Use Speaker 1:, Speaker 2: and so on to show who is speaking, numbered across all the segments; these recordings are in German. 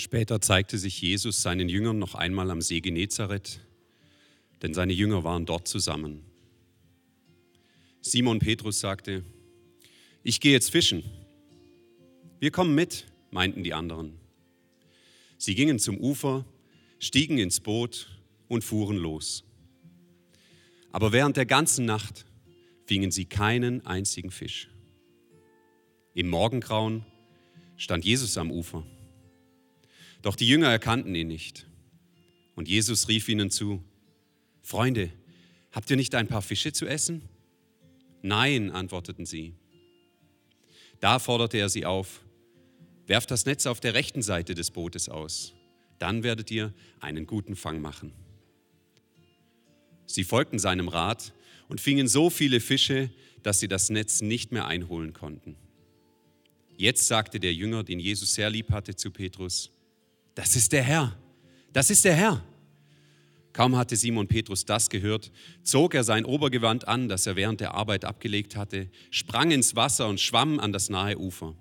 Speaker 1: Später zeigte sich Jesus seinen Jüngern noch einmal am See Genezareth, denn seine Jünger waren dort zusammen. Simon Petrus sagte, ich gehe jetzt fischen. Wir kommen mit, meinten die anderen. Sie gingen zum Ufer, stiegen ins Boot und fuhren los. Aber während der ganzen Nacht fingen sie keinen einzigen Fisch. Im Morgengrauen stand Jesus am Ufer. Doch die Jünger erkannten ihn nicht. Und Jesus rief ihnen zu, Freunde, habt ihr nicht ein paar Fische zu essen? Nein, antworteten sie. Da forderte er sie auf, werft das Netz auf der rechten Seite des Bootes aus, dann werdet ihr einen guten Fang machen. Sie folgten seinem Rat und fingen so viele Fische, dass sie das Netz nicht mehr einholen konnten. Jetzt sagte der Jünger, den Jesus sehr lieb hatte, zu Petrus, das ist der Herr, das ist der Herr. Kaum hatte Simon Petrus das gehört, zog er sein Obergewand an, das er während der Arbeit abgelegt hatte, sprang ins Wasser und schwamm an das nahe Ufer.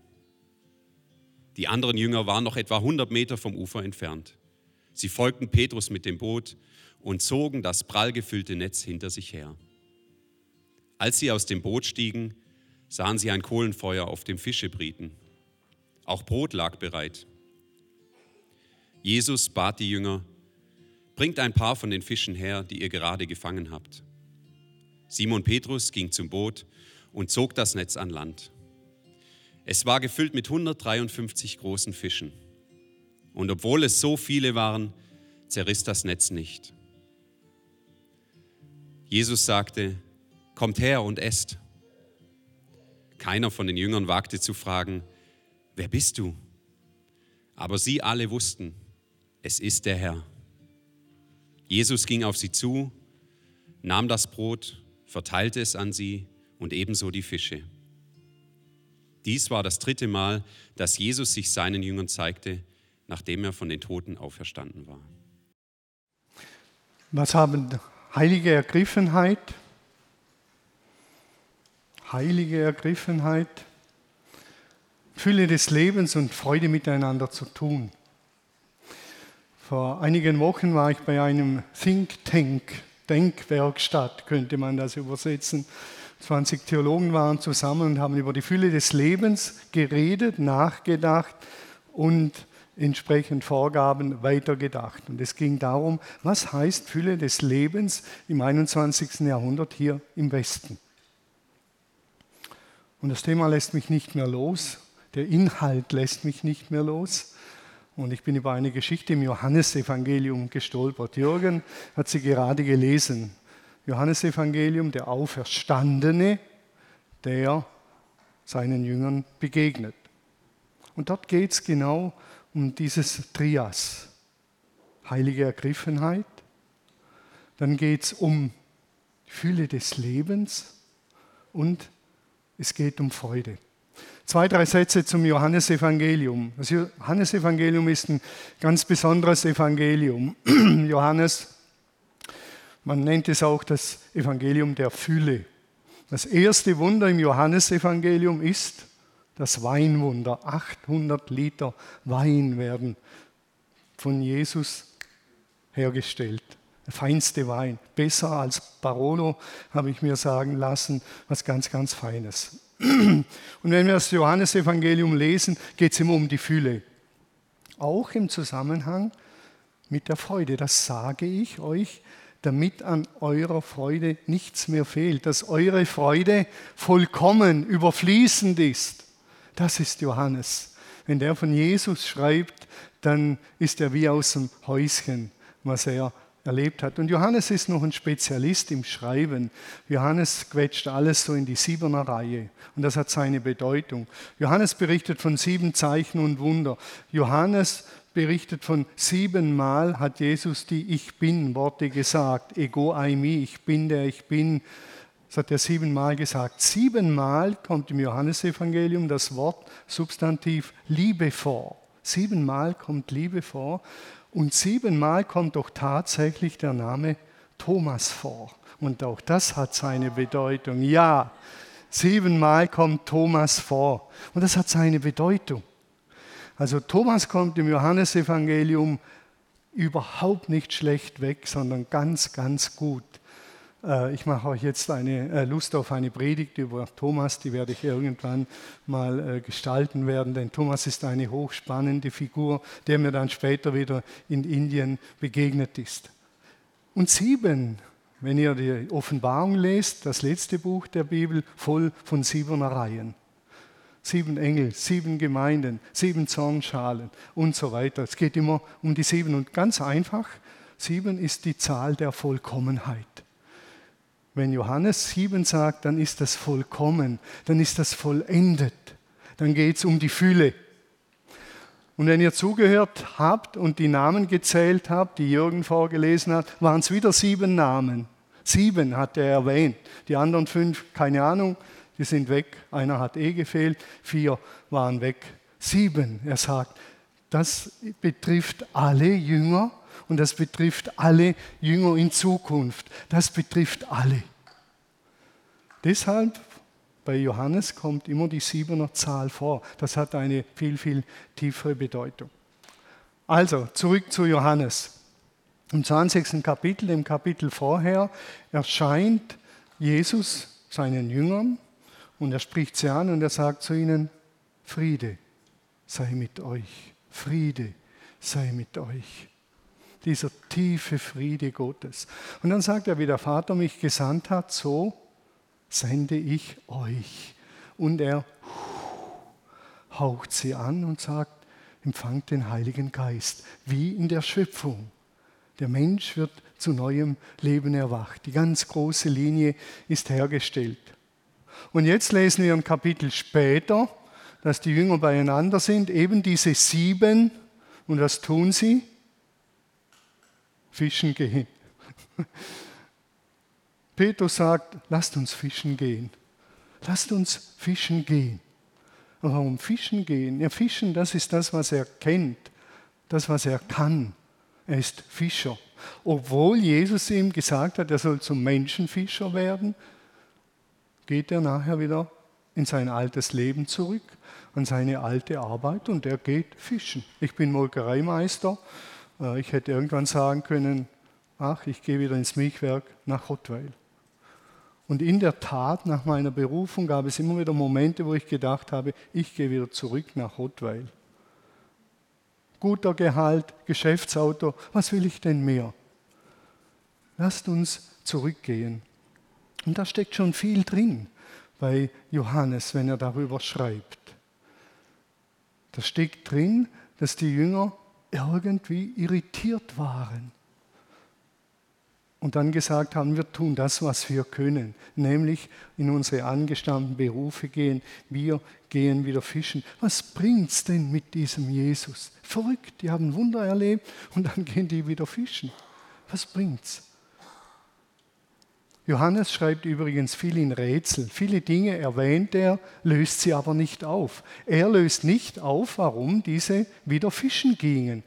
Speaker 1: Die anderen Jünger waren noch etwa 100 Meter vom Ufer entfernt. Sie folgten Petrus mit dem Boot und zogen das prall gefüllte Netz hinter sich her. Als sie aus dem Boot stiegen, sahen sie ein Kohlenfeuer auf dem Fischebrieten. Auch Brot lag bereit. Jesus bat die Jünger, bringt ein paar von den Fischen her, die ihr gerade gefangen habt. Simon Petrus ging zum Boot und zog das Netz an Land. Es war gefüllt mit 153 großen Fischen. Und obwohl es so viele waren, zerriss das Netz nicht. Jesus sagte, kommt her und esst. Keiner von den Jüngern wagte zu fragen, wer bist du? Aber sie alle wussten, es ist der Herr. Jesus ging auf sie zu, nahm das Brot, verteilte es an sie und ebenso die Fische. Dies war das dritte Mal, dass Jesus sich seinen Jüngern zeigte, nachdem er von den Toten auferstanden war.
Speaker 2: Was haben heilige Ergriffenheit, heilige Ergriffenheit, Fülle des Lebens und Freude miteinander zu tun? Vor einigen Wochen war ich bei einem Think Tank, Denkwerkstatt könnte man das übersetzen. 20 Theologen waren zusammen und haben über die Fülle des Lebens geredet, nachgedacht und entsprechend Vorgaben weitergedacht. Und es ging darum, was heißt Fülle des Lebens im 21. Jahrhundert hier im Westen. Und das Thema lässt mich nicht mehr los, der Inhalt lässt mich nicht mehr los. Und ich bin über eine Geschichte im Johannesevangelium gestolpert. Jürgen hat sie gerade gelesen. Johannesevangelium, der Auferstandene, der seinen Jüngern begegnet. Und dort geht es genau um dieses Trias. Heilige Ergriffenheit. Dann geht es um Fülle des Lebens und es geht um Freude. Zwei, drei Sätze zum Johannesevangelium. Das Johannesevangelium ist ein ganz besonderes Evangelium. Johannes, man nennt es auch das Evangelium der Fülle. Das erste Wunder im Johannesevangelium ist das Weinwunder. 800 Liter Wein werden von Jesus hergestellt. Der feinste Wein. Besser als Barolo, habe ich mir sagen lassen. Was ganz, ganz Feines. Und wenn wir das Johannesevangelium lesen, geht es immer um die Fülle. Auch im Zusammenhang mit der Freude. Das sage ich euch, damit an eurer Freude nichts mehr fehlt, dass eure Freude vollkommen überfließend ist. Das ist Johannes. Wenn der von Jesus schreibt, dann ist er wie aus dem Häuschen, was er erlebt hat. Und Johannes ist noch ein Spezialist im Schreiben. Johannes quetscht alles so in die Siebener Reihe und das hat seine Bedeutung. Johannes berichtet von sieben Zeichen und Wunder. Johannes berichtet von siebenmal hat Jesus die Ich bin Worte gesagt. Ego aimi, ich bin der ich bin. Das hat er siebenmal gesagt. Siebenmal kommt im Johannesevangelium das Wort Substantiv Liebe vor. Siebenmal kommt Liebe vor. Und siebenmal kommt doch tatsächlich der Name Thomas vor. Und auch das hat seine Bedeutung. Ja, siebenmal kommt Thomas vor. Und das hat seine Bedeutung. Also Thomas kommt im Johannesevangelium überhaupt nicht schlecht weg, sondern ganz, ganz gut. Äh, ich mache euch jetzt eine äh, Lust auf eine Predigt über Thomas, die werde ich irgendwann mal äh, gestalten werden, denn Thomas ist eine hochspannende Figur, der mir dann später wieder in Indien begegnet ist. Und sieben, wenn ihr die Offenbarung lest, das letzte Buch der Bibel, voll von Siebenereien. Sieben Engel, sieben Gemeinden, sieben Zornschalen und so weiter. Es geht immer um die sieben und ganz einfach, sieben ist die Zahl der Vollkommenheit. Wenn Johannes 7 sagt, dann ist das vollkommen, dann ist das vollendet, dann geht es um die Fülle. Und wenn ihr zugehört habt und die Namen gezählt habt, die Jürgen vorgelesen hat, waren es wieder sieben Namen. Sieben hat er erwähnt. Die anderen fünf, keine Ahnung, die sind weg. Einer hat eh gefehlt, vier waren weg. Sieben, er sagt, das betrifft alle Jünger und das betrifft alle Jünger in Zukunft. Das betrifft alle. Deshalb bei Johannes kommt immer die siebener Zahl vor. Das hat eine viel, viel tiefere Bedeutung. Also zurück zu Johannes. Im 20. Kapitel, im Kapitel vorher, erscheint Jesus seinen Jüngern und er spricht sie an und er sagt zu ihnen, Friede sei mit euch, Friede sei mit euch dieser tiefe Friede Gottes. Und dann sagt er, wie der Vater mich gesandt hat, so sende ich euch. Und er haucht sie an und sagt, empfangt den Heiligen Geist, wie in der Schöpfung. Der Mensch wird zu neuem Leben erwacht. Die ganz große Linie ist hergestellt. Und jetzt lesen wir ein Kapitel später, dass die Jünger beieinander sind, eben diese sieben. Und was tun sie? Fischen gehen. Petrus sagt, lasst uns fischen gehen. Lasst uns fischen gehen. Und warum fischen gehen? Ja, fischen, das ist das, was er kennt, das, was er kann. Er ist Fischer. Obwohl Jesus ihm gesagt hat, er soll zum Menschenfischer werden, geht er nachher wieder in sein altes Leben zurück, an seine alte Arbeit und er geht fischen. Ich bin Molkereimeister ich hätte irgendwann sagen können, ach, ich gehe wieder ins Milchwerk nach Rottweil. Und in der Tat, nach meiner Berufung gab es immer wieder Momente, wo ich gedacht habe, ich gehe wieder zurück nach Rottweil. Guter Gehalt, Geschäftsauto, was will ich denn mehr? Lasst uns zurückgehen. Und da steckt schon viel drin bei Johannes, wenn er darüber schreibt. Da steckt drin, dass die Jünger irgendwie irritiert waren. Und dann gesagt haben, wir tun das, was wir können, nämlich in unsere angestammten Berufe gehen. Wir gehen wieder fischen. Was bringt es denn mit diesem Jesus? Verrückt, die haben Wunder erlebt und dann gehen die wieder fischen. Was bringt's? Johannes schreibt übrigens viel in Rätsel. Viele Dinge erwähnt er, löst sie aber nicht auf. Er löst nicht auf, warum diese wieder fischen gingen.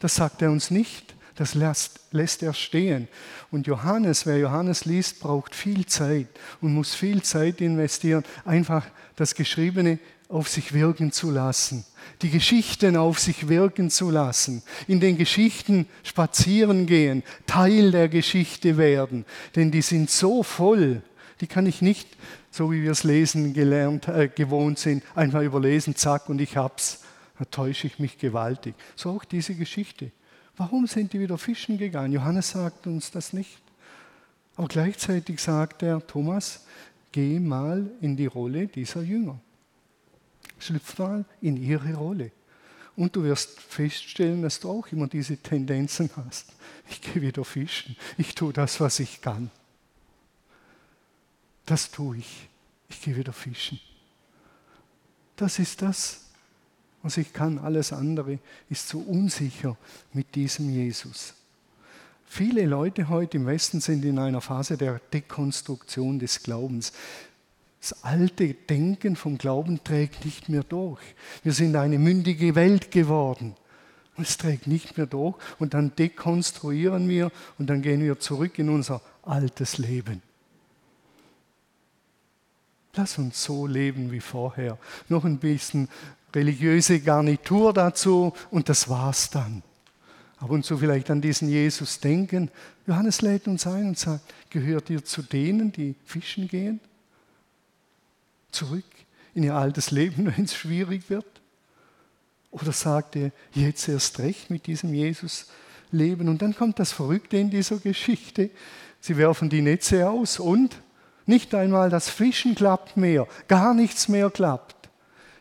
Speaker 2: Das sagt er uns nicht. Das lässt, lässt er stehen. Und Johannes, wer Johannes liest, braucht viel Zeit und muss viel Zeit investieren, einfach das Geschriebene auf sich wirken zu lassen, die Geschichten auf sich wirken zu lassen, in den Geschichten spazieren gehen, Teil der Geschichte werden, denn die sind so voll, die kann ich nicht, so wie wir es lesen gelernt, äh, gewohnt sind, einfach überlesen, zack und ich hab's. Da täusche ich mich gewaltig. So auch diese Geschichte. Warum sind die wieder fischen gegangen? Johannes sagt uns das nicht. Aber gleichzeitig sagt er, Thomas, geh mal in die Rolle dieser Jünger. Schlüpf mal in ihre Rolle. Und du wirst feststellen, dass du auch immer diese Tendenzen hast. Ich gehe wieder fischen. Ich tue das, was ich kann. Das tue ich. Ich gehe wieder fischen. Das ist das, was ich kann. Alles andere ist so unsicher mit diesem Jesus. Viele Leute heute im Westen sind in einer Phase der Dekonstruktion des Glaubens. Das alte Denken vom Glauben trägt nicht mehr durch. Wir sind eine mündige Welt geworden. Und es trägt nicht mehr durch. Und dann dekonstruieren wir und dann gehen wir zurück in unser altes Leben. Lass uns so leben wie vorher. Noch ein bisschen religiöse Garnitur dazu und das war's dann. Ab und zu vielleicht an diesen Jesus denken. Johannes lädt uns ein und sagt, gehört ihr zu denen, die fischen gehen? Zurück in ihr altes Leben, wenn es schwierig wird? Oder sagt er, jetzt erst recht mit diesem Jesus leben? Und dann kommt das Verrückte in dieser Geschichte. Sie werfen die Netze aus und nicht einmal das Fischen klappt mehr, gar nichts mehr klappt.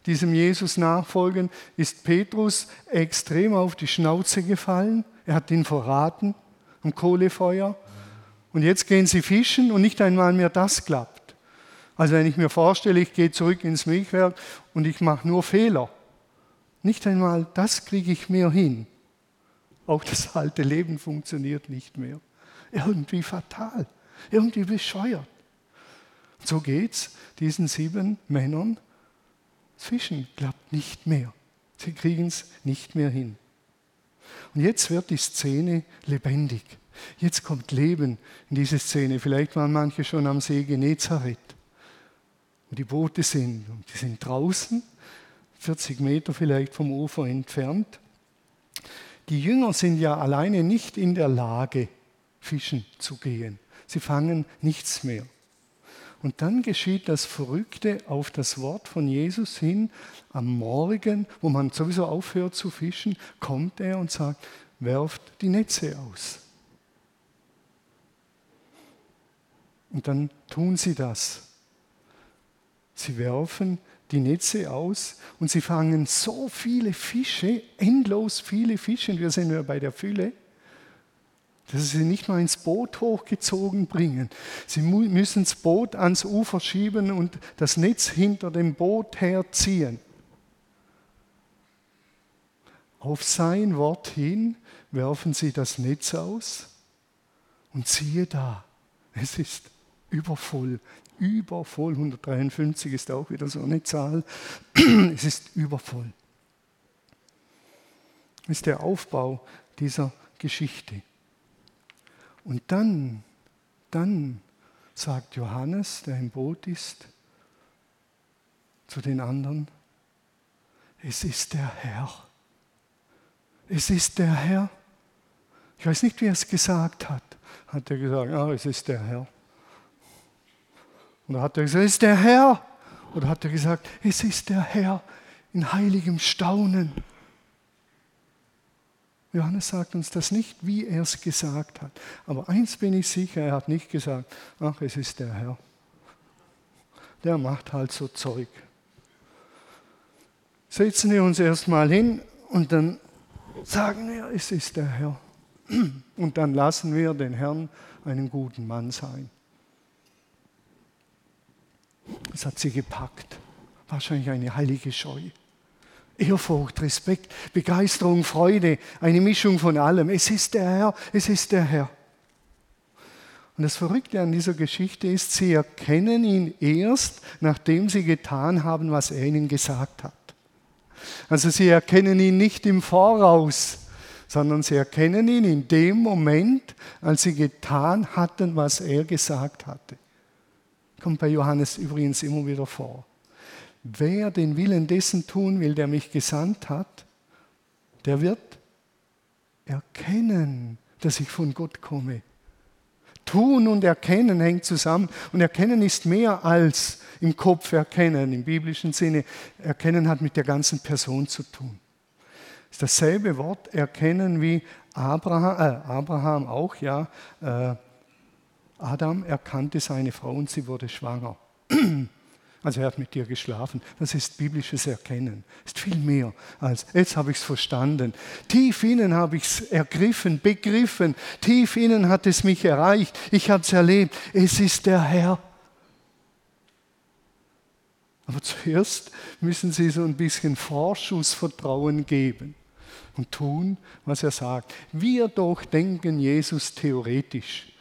Speaker 2: Diesem Jesus nachfolgen ist Petrus extrem auf die Schnauze gefallen. Er hat ihn verraten am Kohlefeuer. Und jetzt gehen sie fischen und nicht einmal mehr das klappt. Also wenn ich mir vorstelle, ich gehe zurück ins Milchwerk und ich mache nur Fehler. Nicht einmal das kriege ich mehr hin. Auch das alte Leben funktioniert nicht mehr. Irgendwie fatal, irgendwie bescheuert. So geht es diesen sieben Männern. Fischen klappt nicht mehr. Sie kriegen es nicht mehr hin. Und jetzt wird die Szene lebendig. Jetzt kommt Leben in diese Szene. Vielleicht waren manche schon am See Genezareth, wo die Boote sind. Und die sind draußen, 40 Meter vielleicht vom Ufer entfernt. Die Jünger sind ja alleine nicht in der Lage, fischen zu gehen. Sie fangen nichts mehr. Und dann geschieht das Verrückte auf das Wort von Jesus hin. Am Morgen, wo man sowieso aufhört zu fischen, kommt er und sagt, werft die Netze aus. Und dann tun sie das. Sie werfen die Netze aus und sie fangen so viele Fische, endlos viele Fische, und wir sind ja bei der Fülle, dass sie nicht mal ins Boot hochgezogen bringen. Sie müssen das Boot ans Ufer schieben und das Netz hinter dem Boot herziehen. Auf sein Wort hin werfen sie das Netz aus und siehe da, es ist übervoll, übervoll. 153 ist auch wieder so eine Zahl. Es ist übervoll. Das ist der Aufbau dieser Geschichte. Und dann, dann sagt Johannes, der im Boot ist, zu den anderen, es ist der Herr. Es ist der Herr. Ich weiß nicht, wie er es gesagt hat. Hat er gesagt, ah, es ist der Herr. Oder hat er gesagt, es ist der Herr? Oder hat er gesagt, es ist der Herr in heiligem Staunen? Johannes sagt uns das nicht, wie er es gesagt hat. Aber eins bin ich sicher, er hat nicht gesagt, ach, es ist der Herr. Der macht halt so Zeug. Setzen wir uns erstmal hin und dann sagen wir, es ist der Herr. Und dann lassen wir den Herrn einen guten Mann sein. Es hat sie gepackt. Wahrscheinlich eine heilige Scheu. Ehrfurcht, Respekt, Begeisterung, Freude, eine Mischung von allem. Es ist der Herr, es ist der Herr. Und das Verrückte an dieser Geschichte ist, sie erkennen ihn erst, nachdem sie getan haben, was er ihnen gesagt hat. Also sie erkennen ihn nicht im Voraus, sondern sie erkennen ihn in dem Moment, als sie getan hatten, was er gesagt hatte. Kommt bei Johannes übrigens immer wieder vor. Wer den Willen dessen tun will, der mich gesandt hat, der wird erkennen, dass ich von Gott komme. Tun und erkennen hängt zusammen. Und erkennen ist mehr als im Kopf erkennen, im biblischen Sinne. Erkennen hat mit der ganzen Person zu tun. Das ist dasselbe Wort erkennen wie Abraham, äh, Abraham auch, ja. Äh, Adam erkannte seine Frau und sie wurde schwanger. Also er hat mit dir geschlafen. Das ist biblisches Erkennen. Ist viel mehr als, jetzt habe ich es verstanden. Tief innen habe ich es ergriffen, begriffen. Tief innen hat es mich erreicht. Ich habe es erlebt. Es ist der Herr. Aber zuerst müssen Sie so ein bisschen Vorschussvertrauen geben und tun, was er sagt. Wir doch denken Jesus theoretisch,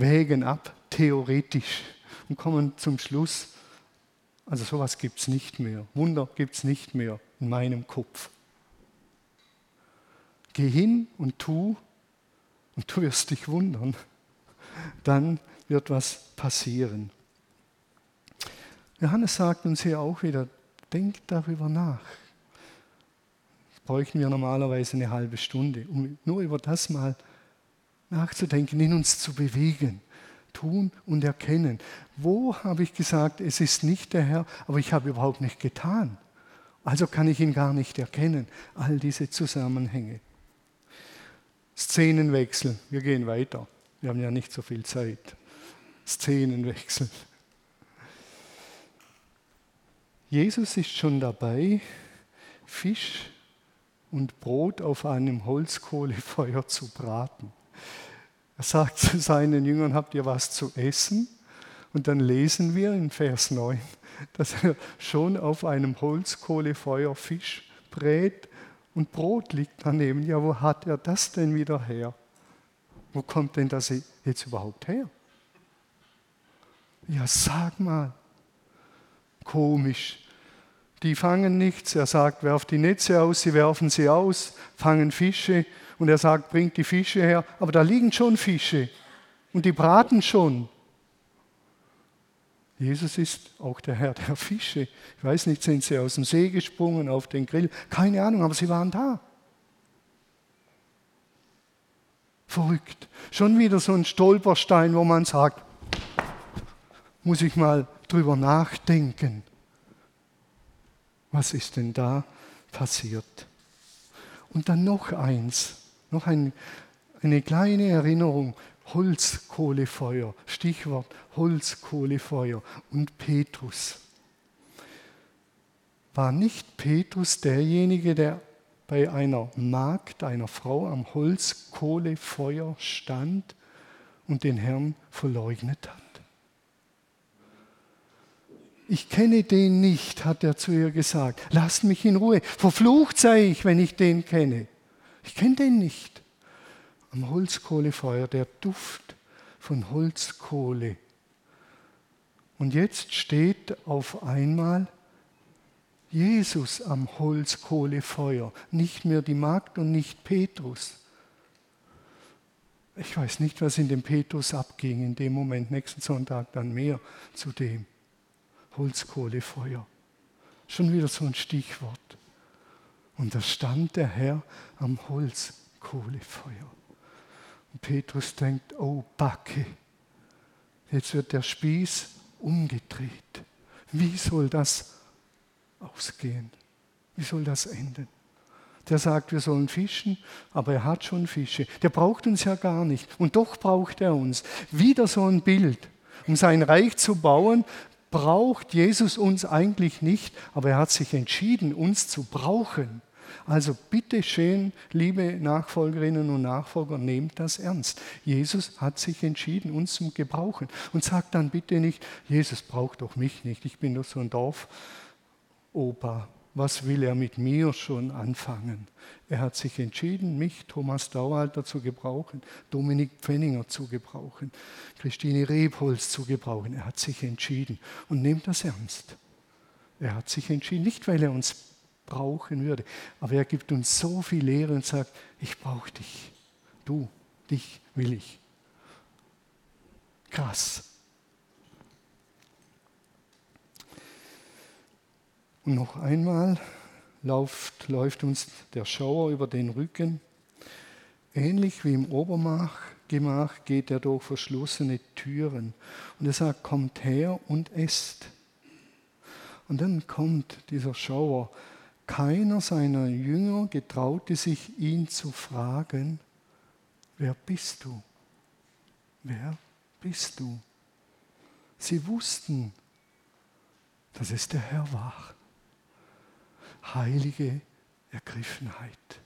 Speaker 2: wägen ab theoretisch und kommen zum Schluss, also sowas gibt es nicht mehr. Wunder gibt es nicht mehr in meinem Kopf. Geh hin und tu und du wirst dich wundern. Dann wird was passieren. Johannes sagt uns hier auch wieder, denkt darüber nach. bräuchten wir normalerweise eine halbe Stunde, um nur über das mal nachzudenken, in uns zu bewegen. Tun und erkennen. Wo habe ich gesagt, es ist nicht der Herr, aber ich habe überhaupt nicht getan? Also kann ich ihn gar nicht erkennen. All diese Zusammenhänge. Szenenwechsel. Wir gehen weiter. Wir haben ja nicht so viel Zeit. Szenenwechsel. Jesus ist schon dabei, Fisch und Brot auf einem Holzkohlefeuer zu braten. Er sagt zu seinen Jüngern, habt ihr was zu essen? Und dann lesen wir in Vers 9, dass er schon auf einem Holzkohlefeuer Fisch brät und Brot liegt daneben. Ja, wo hat er das denn wieder her? Wo kommt denn das jetzt überhaupt her? Ja, sag mal. Komisch. Die fangen nichts. Er sagt, werft die Netze aus, sie werfen sie aus, fangen Fische. Und er sagt, bringt die Fische her. Aber da liegen schon Fische. Und die braten schon. Jesus ist auch der Herr der Fische. Ich weiß nicht, sind sie aus dem See gesprungen auf den Grill? Keine Ahnung, aber sie waren da. Verrückt. Schon wieder so ein Stolperstein, wo man sagt, muss ich mal drüber nachdenken. Was ist denn da passiert? Und dann noch eins, noch ein, eine kleine Erinnerung. Holzkohlefeuer, Stichwort Holzkohlefeuer und Petrus. War nicht Petrus derjenige, der bei einer Magd, einer Frau am Holzkohlefeuer stand und den Herrn verleugnet hat? Ich kenne den nicht, hat er zu ihr gesagt. Lasst mich in Ruhe. Verflucht sei ich, wenn ich den kenne. Ich kenne den nicht. Am Holzkohlefeuer, der Duft von Holzkohle. Und jetzt steht auf einmal Jesus am Holzkohlefeuer, nicht mehr die Magd und nicht Petrus. Ich weiß nicht, was in dem Petrus abging in dem Moment, nächsten Sonntag dann mehr zu dem. Holzkohlefeuer. Schon wieder so ein Stichwort. Und da stand der Herr am Holzkohlefeuer. Und Petrus denkt, oh Backe, jetzt wird der Spieß umgedreht. Wie soll das ausgehen? Wie soll das enden? Der sagt, wir sollen fischen, aber er hat schon Fische. Der braucht uns ja gar nicht. Und doch braucht er uns. Wieder so ein Bild. Um sein Reich zu bauen, braucht Jesus uns eigentlich nicht, aber er hat sich entschieden, uns zu brauchen. Also bitte schön, liebe Nachfolgerinnen und Nachfolger, nehmt das ernst. Jesus hat sich entschieden, uns zu gebrauchen. Und sagt dann bitte nicht, Jesus braucht doch mich nicht, ich bin doch so ein Dorfopa. Was will er mit mir schon anfangen? Er hat sich entschieden, mich, Thomas Daualter, zu gebrauchen, Dominik Pfenninger zu gebrauchen, Christine Rebholz zu gebrauchen. Er hat sich entschieden und nehmt das ernst. Er hat sich entschieden, nicht weil er uns brauchen würde. Aber er gibt uns so viel Lehre und sagt, ich brauche dich. Du, dich will ich. Krass. Und noch einmal läuft, läuft uns der Schauer über den Rücken. Ähnlich wie im Obermach Gemach geht er durch verschlossene Türen. Und er sagt, kommt her und esst. Und dann kommt dieser Schauer keiner seiner Jünger getraute sich, ihn zu fragen, wer bist du? Wer bist du? Sie wussten, dass es der Herr war. Heilige Ergriffenheit.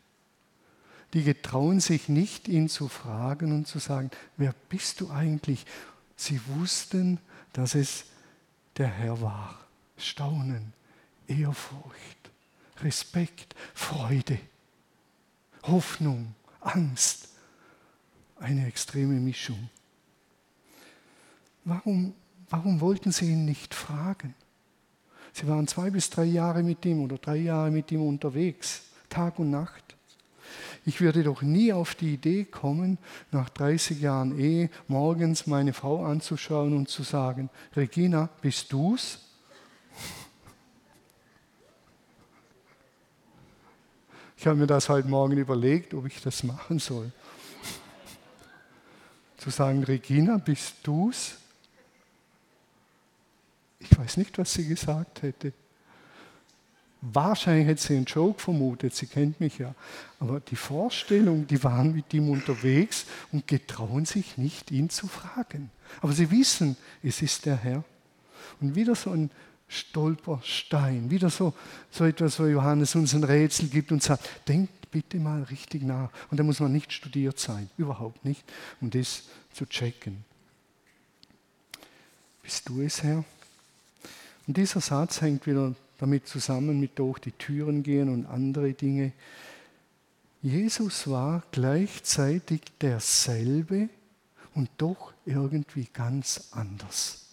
Speaker 2: Die getrauen sich nicht, ihn zu fragen und zu sagen, wer bist du eigentlich? Sie wussten, dass es der Herr war. Staunen, Ehrfurcht. Respekt, Freude, Hoffnung, Angst. Eine extreme Mischung. Warum, warum wollten sie ihn nicht fragen? Sie waren zwei bis drei Jahre mit ihm oder drei Jahre mit ihm unterwegs, Tag und Nacht. Ich würde doch nie auf die Idee kommen, nach 30 Jahren Ehe morgens meine Frau anzuschauen und zu sagen, Regina, bist du's? Ich habe mir das heute Morgen überlegt, ob ich das machen soll. Zu sagen, Regina, bist du's? Ich weiß nicht, was sie gesagt hätte. Wahrscheinlich hätte sie einen Joke vermutet, sie kennt mich ja. Aber die Vorstellung, die waren mit ihm unterwegs und getrauen sich nicht, ihn zu fragen. Aber sie wissen, es ist der Herr. Und wieder so ein Stolperstein, wieder so, so etwas, wo Johannes uns ein Rätsel gibt und sagt, denkt bitte mal richtig nach. Und da muss man nicht studiert sein, überhaupt nicht, um das zu checken. Bist du es, Herr? Und dieser Satz hängt wieder damit zusammen mit durch die Türen gehen und andere Dinge. Jesus war gleichzeitig derselbe und doch irgendwie ganz anders.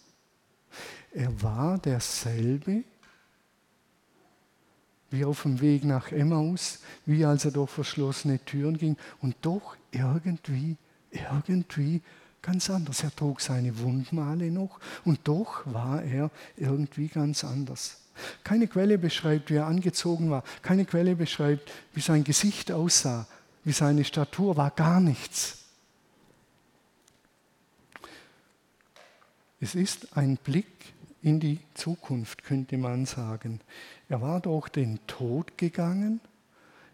Speaker 2: Er war derselbe wie auf dem Weg nach Emmaus, wie als er durch verschlossene Türen ging und doch irgendwie, irgendwie ganz anders. Er trug seine Wundmale noch und doch war er irgendwie ganz anders. Keine Quelle beschreibt, wie er angezogen war. Keine Quelle beschreibt, wie sein Gesicht aussah, wie seine Statur war. Gar nichts. Es ist ein Blick in die Zukunft, könnte man sagen. Er war durch den Tod gegangen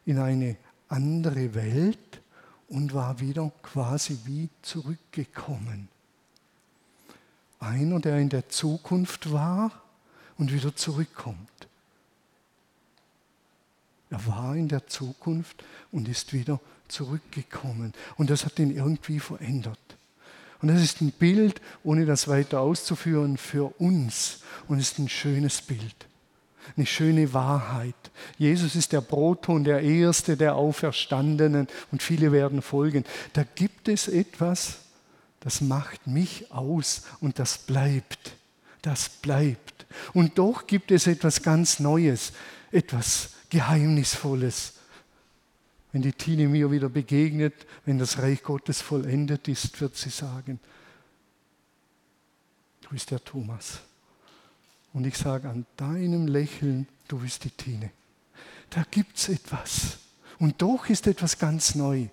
Speaker 2: in eine andere Welt und war wieder quasi wie zurückgekommen. Einer, der in der Zukunft war und wieder zurückkommt. Er war in der Zukunft und ist wieder zurückgekommen. Und das hat ihn irgendwie verändert. Und das ist ein Bild, ohne das weiter auszuführen, für uns. Und es ist ein schönes Bild. Eine schöne Wahrheit. Jesus ist der Brotton, der Erste der Auferstandenen und viele werden folgen. Da gibt es etwas, das macht mich aus und das bleibt. Das bleibt. Und doch gibt es etwas ganz Neues, etwas Geheimnisvolles. Wenn die Tine mir wieder begegnet, wenn das Reich Gottes vollendet ist, wird sie sagen, du bist der Thomas. Und ich sage an deinem Lächeln, du bist die Tine. Da gibt es etwas. Und doch ist etwas ganz neu.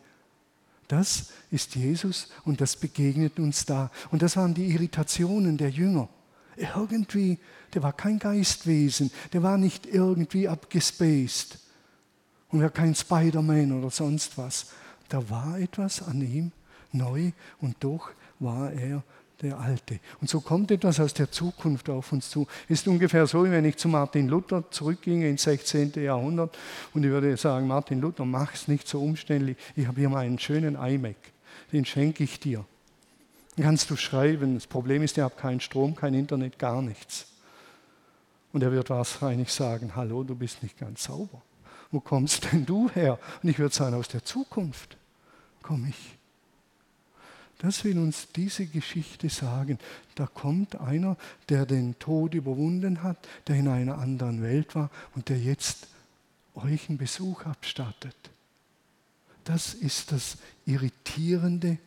Speaker 2: Das ist Jesus und das begegnet uns da. Und das waren die Irritationen der Jünger. Irgendwie, der war kein Geistwesen, der war nicht irgendwie abgespaced und war kein Spider-Man oder sonst was. Da war etwas an ihm neu und doch war er der Alte. Und so kommt etwas aus der Zukunft auf uns zu. Ist ungefähr so, wie wenn ich zu Martin Luther zurückginge ins 16. Jahrhundert und ich würde sagen, Martin Luther, mach es nicht so umständlich. Ich habe hier mal einen schönen iMac, den schenke ich dir. Dann kannst du schreiben. Das Problem ist, ihr habt keinen Strom, kein Internet, gar nichts. Und er wird wahrscheinlich sagen, hallo, du bist nicht ganz sauber. Wo kommst denn du her? Und ich würde sagen, aus der Zukunft komme ich. Das will uns diese Geschichte sagen. Da kommt einer, der den Tod überwunden hat, der in einer anderen Welt war und der jetzt euch einen Besuch abstattet. Das ist das Irritierende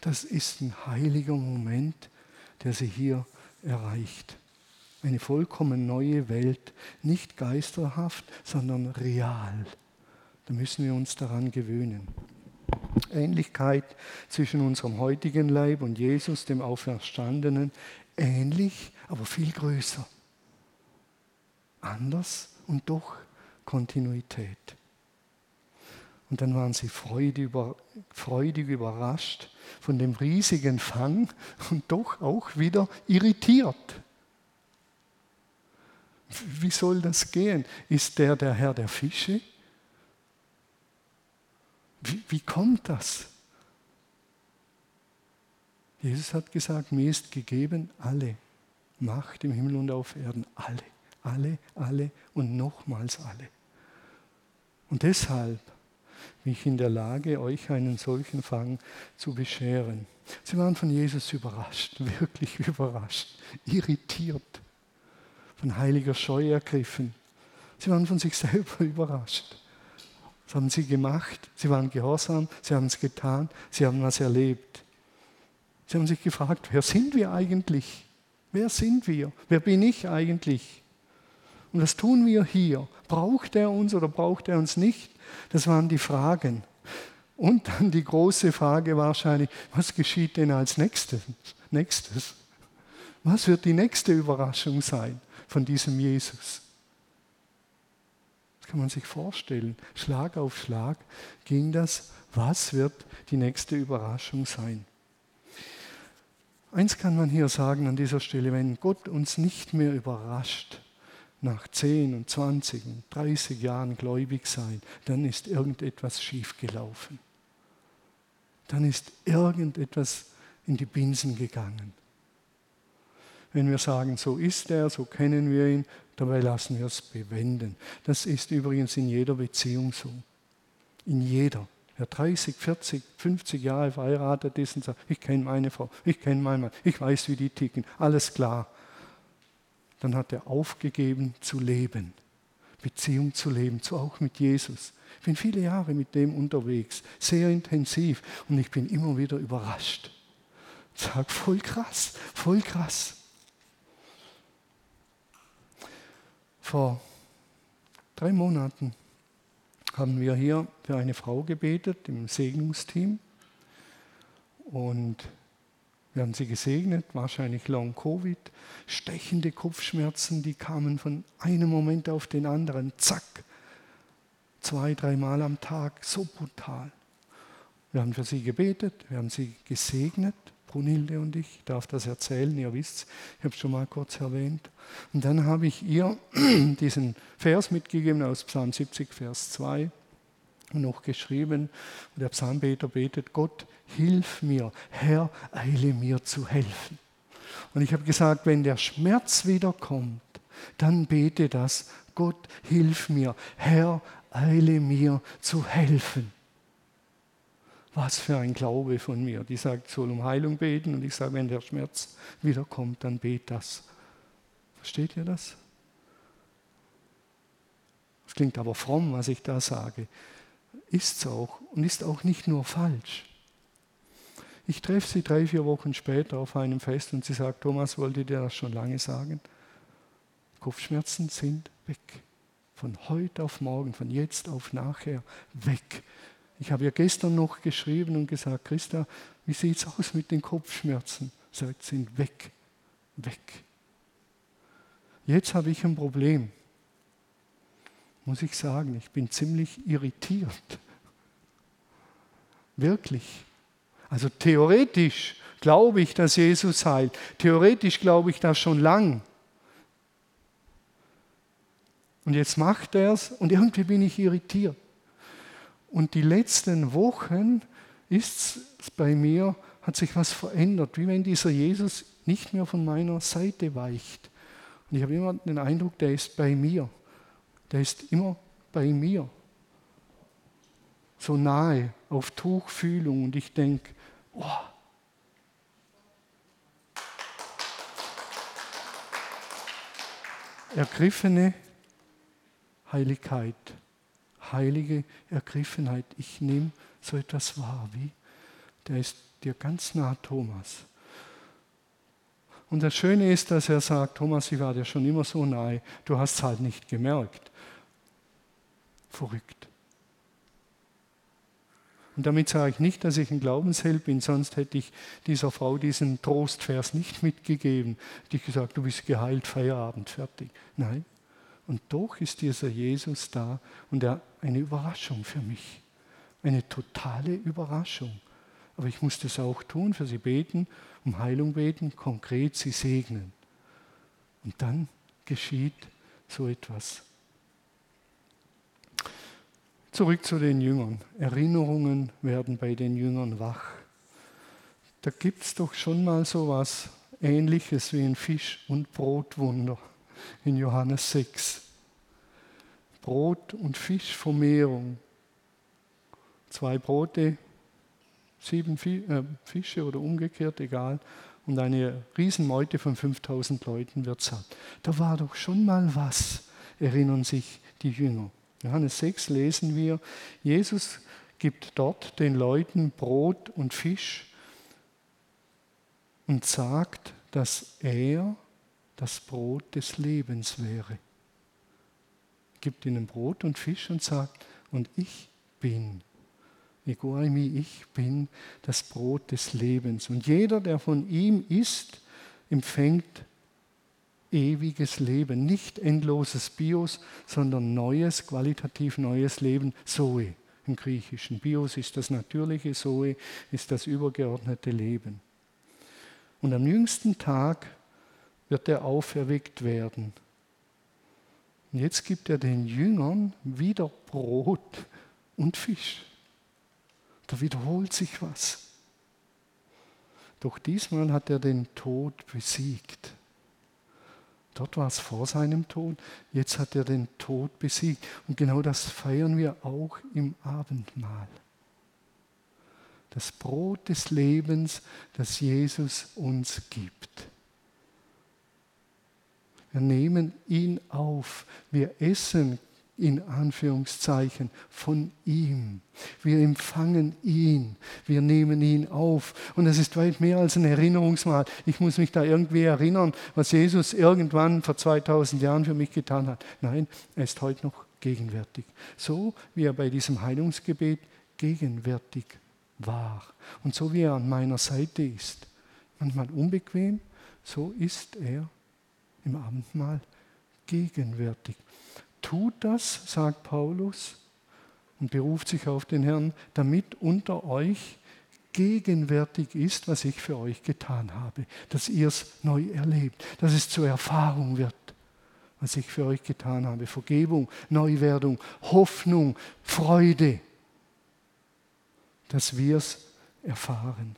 Speaker 2: das ist ein heiliger Moment, der sie hier erreicht. Eine vollkommen neue Welt, nicht geisterhaft, sondern real. Da müssen wir uns daran gewöhnen. Ähnlichkeit zwischen unserem heutigen Leib und Jesus, dem Auferstandenen, ähnlich, aber viel größer. Anders und doch Kontinuität. Und dann waren sie freudig, über, freudig überrascht von dem riesigen Fang und doch auch wieder irritiert. Wie soll das gehen? Ist der der Herr der Fische? Wie, wie kommt das? Jesus hat gesagt, mir ist gegeben alle Macht im Himmel und auf Erden. Alle, alle, alle und nochmals alle. Und deshalb mich in der Lage, euch einen solchen Fang zu bescheren. Sie waren von Jesus überrascht, wirklich überrascht, irritiert, von heiliger Scheu ergriffen. Sie waren von sich selber überrascht. Das haben sie gemacht, sie waren gehorsam, sie haben es getan, sie haben was erlebt. Sie haben sich gefragt, wer sind wir eigentlich? Wer sind wir? Wer bin ich eigentlich? Und das tun wir hier. Braucht er uns oder braucht er uns nicht? Das waren die Fragen. Und dann die große Frage wahrscheinlich, was geschieht denn als nächstes? Was wird die nächste Überraschung sein von diesem Jesus? Das kann man sich vorstellen. Schlag auf Schlag ging das. Was wird die nächste Überraschung sein? Eins kann man hier sagen an dieser Stelle, wenn Gott uns nicht mehr überrascht, nach 10 und 20 und 30 Jahren gläubig sein, dann ist irgendetwas schiefgelaufen. Dann ist irgendetwas in die Binsen gegangen. Wenn wir sagen, so ist er, so kennen wir ihn, dabei lassen wir es bewenden. Das ist übrigens in jeder Beziehung so. In jeder. Wer 30, 40, 50 Jahre verheiratet ist und sagt, ich kenne meine Frau, ich kenne meinen Mann, ich weiß, wie die ticken, alles klar dann hat er aufgegeben zu leben, Beziehung zu leben, so auch mit Jesus. Ich bin viele Jahre mit dem unterwegs, sehr intensiv und ich bin immer wieder überrascht. Sage, voll krass, voll krass. Vor drei Monaten haben wir hier für eine Frau gebetet im Segnungsteam. Und wir haben sie gesegnet, wahrscheinlich Long Covid, stechende Kopfschmerzen, die kamen von einem Moment auf den anderen, zack, zwei, dreimal am Tag, so brutal. Wir haben für sie gebetet, wir haben sie gesegnet, Brunhilde und ich, ich darf das erzählen, ihr wisst, ich habe es schon mal kurz erwähnt. Und dann habe ich ihr diesen Vers mitgegeben aus Psalm 70, Vers 2 und noch geschrieben, und der Psalmbeter betet, Gott, hilf mir, Herr, eile mir zu helfen. Und ich habe gesagt, wenn der Schmerz wiederkommt, dann bete das, Gott, hilf mir, Herr, eile mir zu helfen. Was für ein Glaube von mir. Die sagt, ich soll um Heilung beten und ich sage, wenn der Schmerz wiederkommt, dann bete das. Versteht ihr das? Es klingt aber fromm, was ich da sage. Ist es auch und ist auch nicht nur falsch. Ich treffe sie drei, vier Wochen später auf einem Fest und sie sagt, Thomas, wollte dir das schon lange sagen? Kopfschmerzen sind weg. Von heute auf morgen, von jetzt auf nachher, weg. Ich habe ihr gestern noch geschrieben und gesagt, Christa, wie sieht es aus mit den Kopfschmerzen? Sagt, sind weg, weg. Jetzt habe ich ein Problem. Muss ich sagen, ich bin ziemlich irritiert. Wirklich. Also theoretisch glaube ich, dass Jesus heilt. Theoretisch glaube ich das schon lang. Und jetzt macht er es und irgendwie bin ich irritiert. Und die letzten Wochen ist bei mir, hat sich was verändert, wie wenn dieser Jesus nicht mehr von meiner Seite weicht. Und ich habe immer den Eindruck, der ist bei mir. Der ist immer bei mir. So nahe, auf Tuchfühlung. Und ich denke, Oh. Ergriffene Heiligkeit, heilige Ergriffenheit. Ich nehme so etwas wahr wie, der ist dir ganz nah, Thomas. Und das Schöne ist, dass er sagt, Thomas, ich war dir schon immer so nahe, du hast es halt nicht gemerkt. Verrückt. Und damit sage ich nicht, dass ich ein Glaubensheld bin, sonst hätte ich dieser Frau diesen Trostvers nicht mitgegeben. Hätte ich gesagt, du bist geheilt, Feierabend, fertig. Nein. Und doch ist dieser Jesus da und er eine Überraschung für mich. Eine totale Überraschung. Aber ich muss das auch tun, für sie beten, um Heilung beten, konkret sie segnen. Und dann geschieht so etwas. Zurück zu den Jüngern. Erinnerungen werden bei den Jüngern wach. Da gibt es doch schon mal so was Ähnliches wie ein Fisch- und Brotwunder in Johannes 6. Brot- und Fischvermehrung. Zwei Brote, sieben äh, Fische oder umgekehrt, egal. Und eine Riesenmeute von 5000 Leuten wird satt. Da war doch schon mal was, erinnern sich die Jünger. Johannes 6 lesen wir, Jesus gibt dort den Leuten Brot und Fisch und sagt, dass er das Brot des Lebens wäre. Gibt ihnen Brot und Fisch und sagt, und ich bin. Egoimi, ich bin das Brot des Lebens. Und jeder, der von ihm isst, empfängt ewiges Leben. Nicht endloses Bios, sondern neues, qualitativ neues Leben. Zoe im Griechischen. Bios ist das natürliche, Zoe ist das übergeordnete Leben. Und am jüngsten Tag wird er auferweckt werden. Und jetzt gibt er den Jüngern wieder Brot und Fisch. Da wiederholt sich was. Doch diesmal hat er den Tod besiegt. Dort war es vor seinem Tod, jetzt hat er den Tod besiegt. Und genau das feiern wir auch im Abendmahl. Das Brot des Lebens, das Jesus uns gibt. Wir nehmen ihn auf, wir essen in Anführungszeichen von ihm. Wir empfangen ihn, wir nehmen ihn auf. Und es ist weit mehr als ein Erinnerungsmal. Ich muss mich da irgendwie erinnern, was Jesus irgendwann vor 2000 Jahren für mich getan hat. Nein, er ist heute noch gegenwärtig. So wie er bei diesem Heilungsgebet gegenwärtig war. Und so wie er an meiner Seite ist. Manchmal unbequem, so ist er im Abendmahl gegenwärtig tut das, sagt Paulus, und beruft sich auf den Herrn, damit unter euch gegenwärtig ist, was ich für euch getan habe, dass ihr es neu erlebt, dass es zur Erfahrung wird, was ich für euch getan habe. Vergebung, Neuwerdung, Hoffnung, Freude, dass wir es erfahren.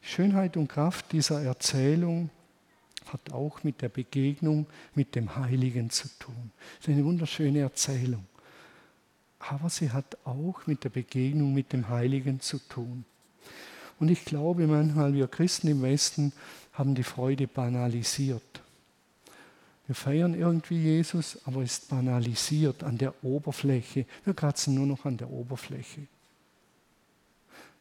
Speaker 2: Schönheit und Kraft dieser Erzählung hat auch mit der Begegnung mit dem Heiligen zu tun. Das ist eine wunderschöne Erzählung. Aber sie hat auch mit der Begegnung mit dem Heiligen zu tun. Und ich glaube manchmal, wir Christen im Westen haben die Freude banalisiert. Wir feiern irgendwie Jesus, aber es ist banalisiert an der Oberfläche. Wir kratzen nur noch an der Oberfläche.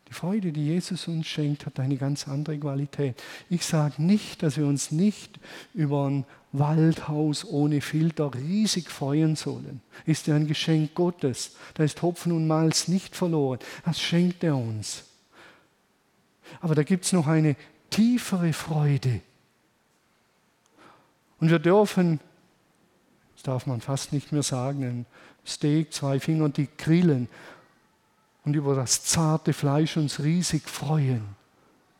Speaker 2: Die Freude, die Jesus uns schenkt, hat eine ganz andere Qualität. Ich sage nicht, dass wir uns nicht über ein Waldhaus ohne Filter riesig freuen sollen. Ist ja ein Geschenk Gottes. Da ist Hopfen und Malz nicht verloren. Das schenkt er uns. Aber da gibt es noch eine tiefere Freude. Und wir dürfen, das darf man fast nicht mehr sagen, ein Steak, zwei Finger, die grillen und über das zarte Fleisch uns riesig freuen.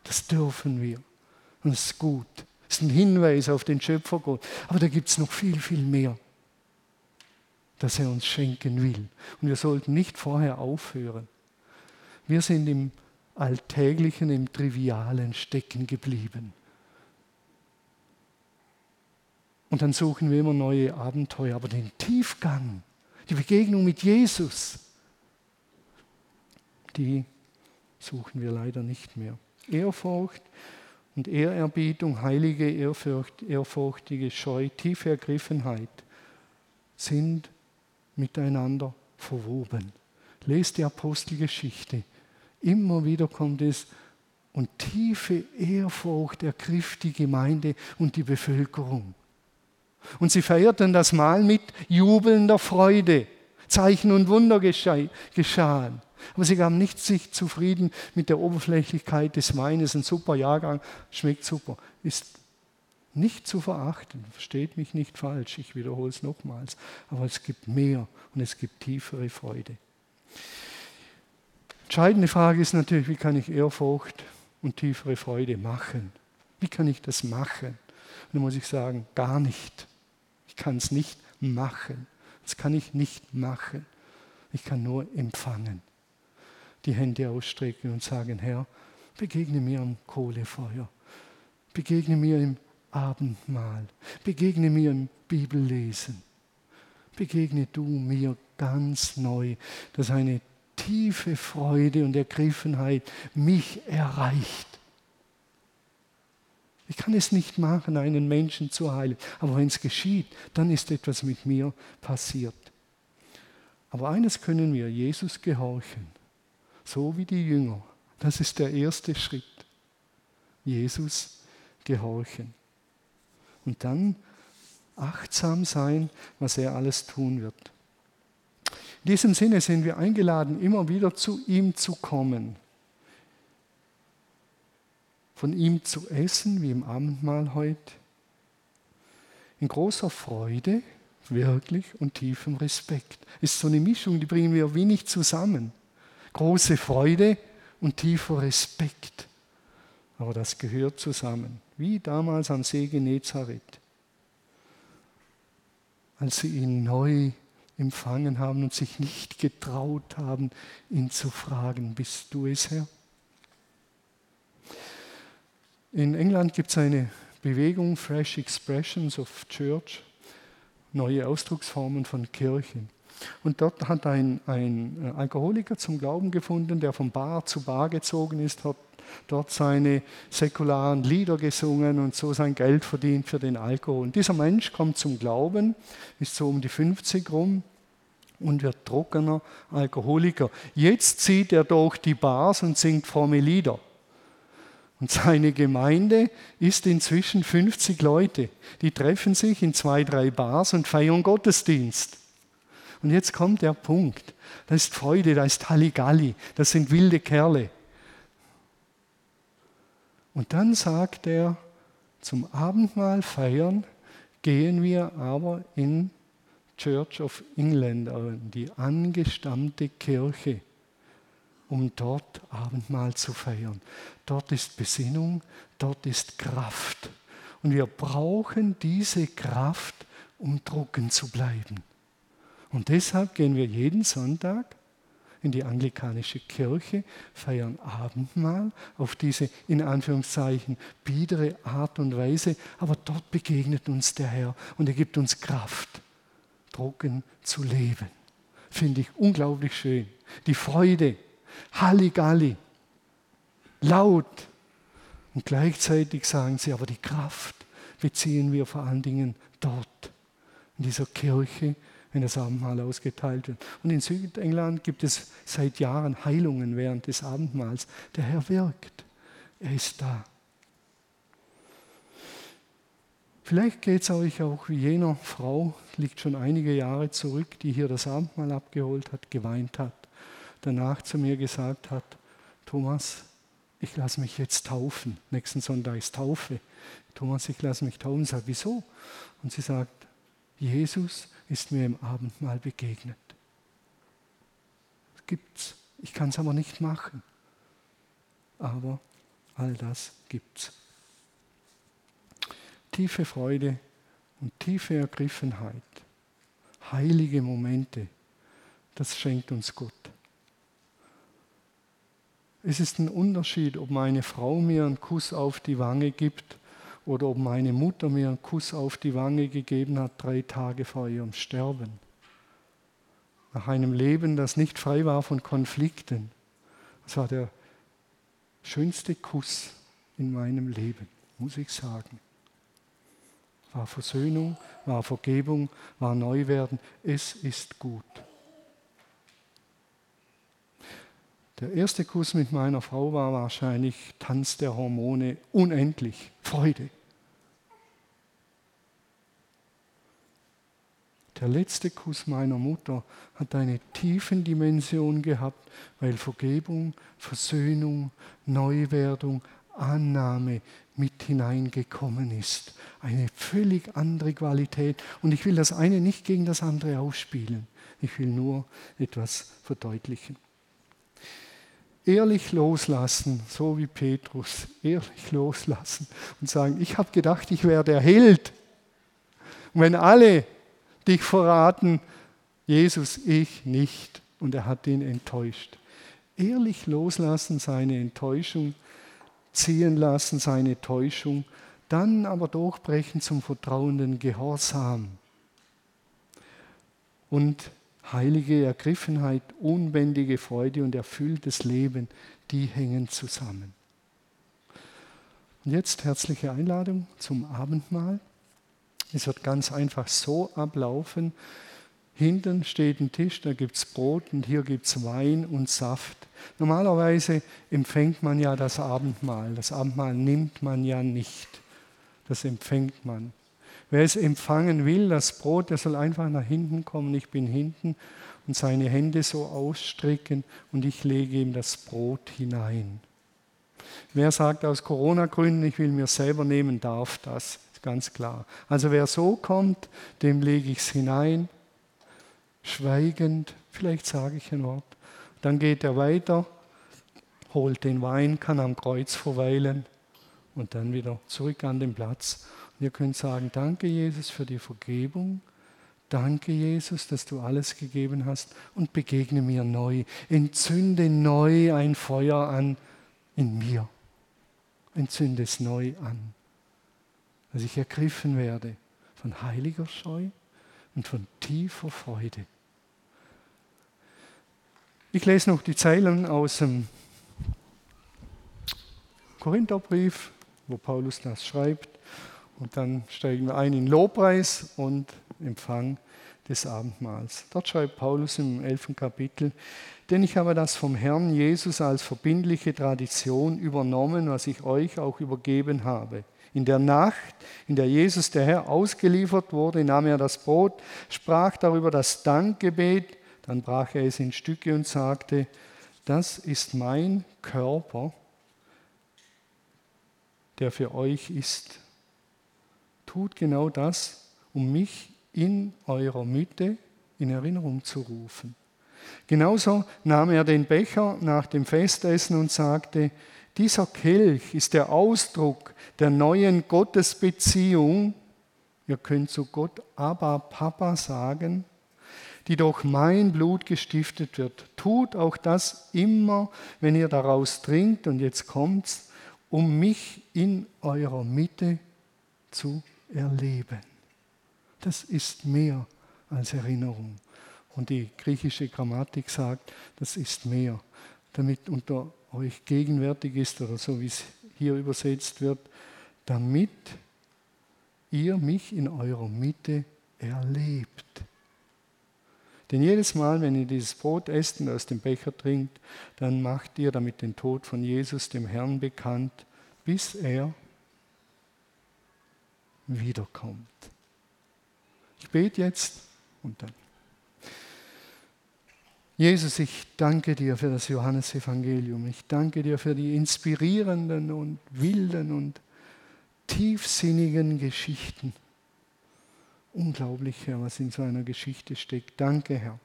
Speaker 2: Das dürfen wir. Und das ist gut. Das ist ein Hinweis auf den Schöpfergott. Aber da gibt es noch viel, viel mehr, das er uns schenken will. Und wir sollten nicht vorher aufhören. Wir sind im Alltäglichen, im Trivialen stecken geblieben. Und dann suchen wir immer neue Abenteuer. Aber den Tiefgang, die Begegnung mit Jesus, die suchen wir leider nicht mehr. Ehrfurcht und Ehrerbietung, heilige Ehrfurcht, ehrfurchtige Scheu, tiefe Ergriffenheit sind miteinander verwoben. Lest die Apostelgeschichte. Immer wieder kommt es und tiefe Ehrfurcht ergriff die Gemeinde und die Bevölkerung. Und sie feierten das Mahl mit jubelnder Freude. Zeichen und Wunder geschahen. Aber sie gaben nicht sich zufrieden mit der Oberflächlichkeit des Weines. Ein super Jahrgang, schmeckt super. Ist nicht zu verachten, versteht mich nicht falsch, ich wiederhole es nochmals. Aber es gibt mehr und es gibt tiefere Freude. Entscheidende Frage ist natürlich, wie kann ich Ehrfurcht und tiefere Freude machen? Wie kann ich das machen? Und da muss ich sagen, gar nicht. Ich kann es nicht machen. Das kann ich nicht machen. Ich kann nur empfangen die Hände ausstrecken und sagen, Herr, begegne mir am Kohlefeuer, begegne mir im Abendmahl, begegne mir im Bibellesen, begegne du mir ganz neu, dass eine tiefe Freude und Ergriffenheit mich erreicht. Ich kann es nicht machen, einen Menschen zu heilen, aber wenn es geschieht, dann ist etwas mit mir passiert. Aber eines können wir, Jesus gehorchen so wie die Jünger. Das ist der erste Schritt. Jesus gehorchen. Und dann achtsam sein, was er alles tun wird. In diesem Sinne sind wir eingeladen, immer wieder zu ihm zu kommen, von ihm zu essen, wie im Abendmahl heute, in großer Freude, wirklich und tiefem Respekt. Ist so eine Mischung, die bringen wir wenig zusammen. Große Freude und tiefer Respekt. Aber das gehört zusammen, wie damals am See Genezareth, als sie ihn neu empfangen haben und sich nicht getraut haben, ihn zu fragen, bist du es, Herr? In England gibt es eine Bewegung, Fresh Expressions of Church, neue Ausdrucksformen von Kirche. Und dort hat ein, ein Alkoholiker zum Glauben gefunden, der von Bar zu Bar gezogen ist, hat dort seine säkularen Lieder gesungen und so sein Geld verdient für den Alkohol. Und dieser Mensch kommt zum Glauben, ist so um die 50 rum und wird trockener Alkoholiker. Jetzt zieht er durch die Bars und singt fromme Lieder. Und seine Gemeinde ist inzwischen 50 Leute. Die treffen sich in zwei, drei Bars und feiern Gottesdienst. Und jetzt kommt der Punkt. Da ist Freude, da ist Halligalli, das sind wilde Kerle. Und dann sagt er, zum Abendmahl feiern gehen wir aber in Church of England, die angestammte Kirche, um dort Abendmahl zu feiern. Dort ist Besinnung, dort ist Kraft. Und wir brauchen diese Kraft, um drucken zu bleiben. Und deshalb gehen wir jeden Sonntag in die anglikanische Kirche, feiern Abendmahl auf diese in Anführungszeichen biedere Art und Weise, aber dort begegnet uns der Herr und er gibt uns Kraft, trocken zu leben. Finde ich unglaublich schön. Die Freude, Halligalli, laut und gleichzeitig sagen sie, aber die Kraft beziehen wir vor allen Dingen dort, in dieser Kirche, wenn das Abendmahl ausgeteilt wird. Und in Südengland gibt es seit Jahren Heilungen während des Abendmahls. Der Herr wirkt. Er ist da. Vielleicht geht es euch auch wie jener Frau, liegt schon einige Jahre zurück, die hier das Abendmahl abgeholt hat, geweint hat, danach zu mir gesagt hat, Thomas, ich lasse mich jetzt taufen. Nächsten Sonntag ist Taufe. Thomas, ich lasse mich taufen. Sagt, wieso? Und sie sagt, Jesus ist mir im Abendmahl begegnet. Das gibt's. Ich kann es aber nicht machen. Aber all das gibt's. Tiefe Freude und tiefe Ergriffenheit, heilige Momente, das schenkt uns Gott. Es ist ein Unterschied, ob meine Frau mir einen Kuss auf die Wange gibt oder ob meine Mutter mir einen Kuss auf die Wange gegeben hat, drei Tage vor ihrem Sterben. Nach einem Leben, das nicht frei war von Konflikten. Das war der schönste Kuss in meinem Leben, muss ich sagen. War Versöhnung, war Vergebung, war Neuwerden. Es ist gut. Der erste Kuss mit meiner Frau war wahrscheinlich Tanz der Hormone, unendlich, Freude. Der letzte Kuss meiner Mutter hat eine tiefen Dimension gehabt, weil Vergebung, Versöhnung, Neuwerdung, Annahme mit hineingekommen ist. Eine völlig andere Qualität. Und ich will das eine nicht gegen das andere ausspielen. Ich will nur etwas verdeutlichen. Ehrlich loslassen, so wie Petrus, ehrlich loslassen und sagen, ich habe gedacht, ich wäre der Held. Und wenn alle dich verraten, Jesus, ich nicht. Und er hat ihn enttäuscht. Ehrlich loslassen seine Enttäuschung, ziehen lassen seine Täuschung, dann aber durchbrechen zum vertrauenden Gehorsam. Und heilige Ergriffenheit, unbändige Freude und erfülltes Leben, die hängen zusammen. Und jetzt herzliche Einladung zum Abendmahl. Es wird ganz einfach so ablaufen. Hinten steht ein Tisch, da gibt es Brot und hier gibt es Wein und Saft. Normalerweise empfängt man ja das Abendmahl. Das Abendmahl nimmt man ja nicht. Das empfängt man. Wer es empfangen will, das Brot, der soll einfach nach hinten kommen. Ich bin hinten und seine Hände so ausstrecken und ich lege ihm das Brot hinein. Wer sagt aus Corona-Gründen, ich will mir selber nehmen, darf das. Ist ganz klar. Also wer so kommt, dem lege ich es hinein, schweigend, vielleicht sage ich ein Wort. Dann geht er weiter, holt den Wein, kann am Kreuz verweilen und dann wieder zurück an den Platz wir können sagen, danke Jesus für die Vergebung. Danke Jesus, dass du alles gegeben hast und begegne mir neu. Entzünde neu ein Feuer an in mir. Entzünde es neu an. Dass ich ergriffen werde von heiliger Scheu und von tiefer Freude. Ich lese noch die Zeilen aus dem Korintherbrief, wo Paulus das schreibt. Und dann steigen wir ein in Lobpreis und Empfang des Abendmahls. Dort schreibt Paulus im 11. Kapitel, denn ich habe das vom Herrn Jesus als verbindliche Tradition übernommen, was ich euch auch übergeben habe. In der Nacht, in der Jesus der Herr ausgeliefert wurde, nahm er das Brot, sprach darüber das Dankgebet, dann brach er es in Stücke und sagte, das ist mein Körper, der für euch ist tut genau das, um mich in eurer Mitte in Erinnerung zu rufen. Genauso nahm er den Becher nach dem Festessen und sagte, dieser Kelch ist der Ausdruck der neuen Gottesbeziehung. Ihr könnt zu Gott aber Papa sagen, die durch mein Blut gestiftet wird. Tut auch das immer, wenn ihr daraus trinkt, und jetzt kommt's, um mich in eurer Mitte zu erleben. Das ist mehr als Erinnerung. Und die griechische Grammatik sagt, das ist mehr, damit unter euch gegenwärtig ist oder so wie es hier übersetzt wird, damit ihr mich in eurer Mitte erlebt. Denn jedes Mal, wenn ihr dieses Brot esst und aus dem Becher trinkt, dann macht ihr damit den Tod von Jesus, dem Herrn, bekannt, bis er wiederkommt. Ich bete jetzt und dann. Jesus, ich danke dir für das Johannesevangelium. Ich danke dir für die inspirierenden und wilden und tiefsinnigen Geschichten. Unglaublich, Herr, was in so einer Geschichte steckt. Danke, Herr.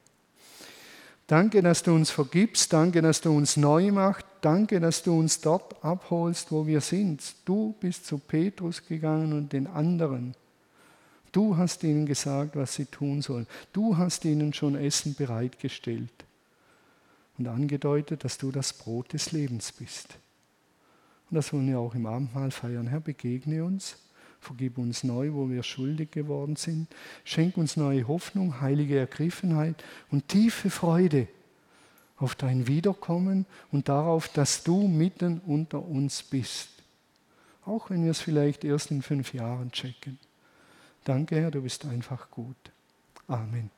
Speaker 2: Danke, dass du uns vergibst. Danke, dass du uns neu machst. Danke, dass du uns dort abholst, wo wir sind. Du bist zu Petrus gegangen und den anderen. Du hast ihnen gesagt, was sie tun sollen. Du hast ihnen schon Essen bereitgestellt und angedeutet, dass du das Brot des Lebens bist. Und das wollen wir auch im Abendmahl feiern. Herr, begegne uns Vergib uns neu, wo wir schuldig geworden sind. Schenk uns neue Hoffnung, heilige Ergriffenheit und tiefe Freude auf dein Wiederkommen und darauf, dass du mitten unter uns bist. Auch wenn wir es vielleicht erst in fünf Jahren checken. Danke, Herr, du bist einfach gut. Amen.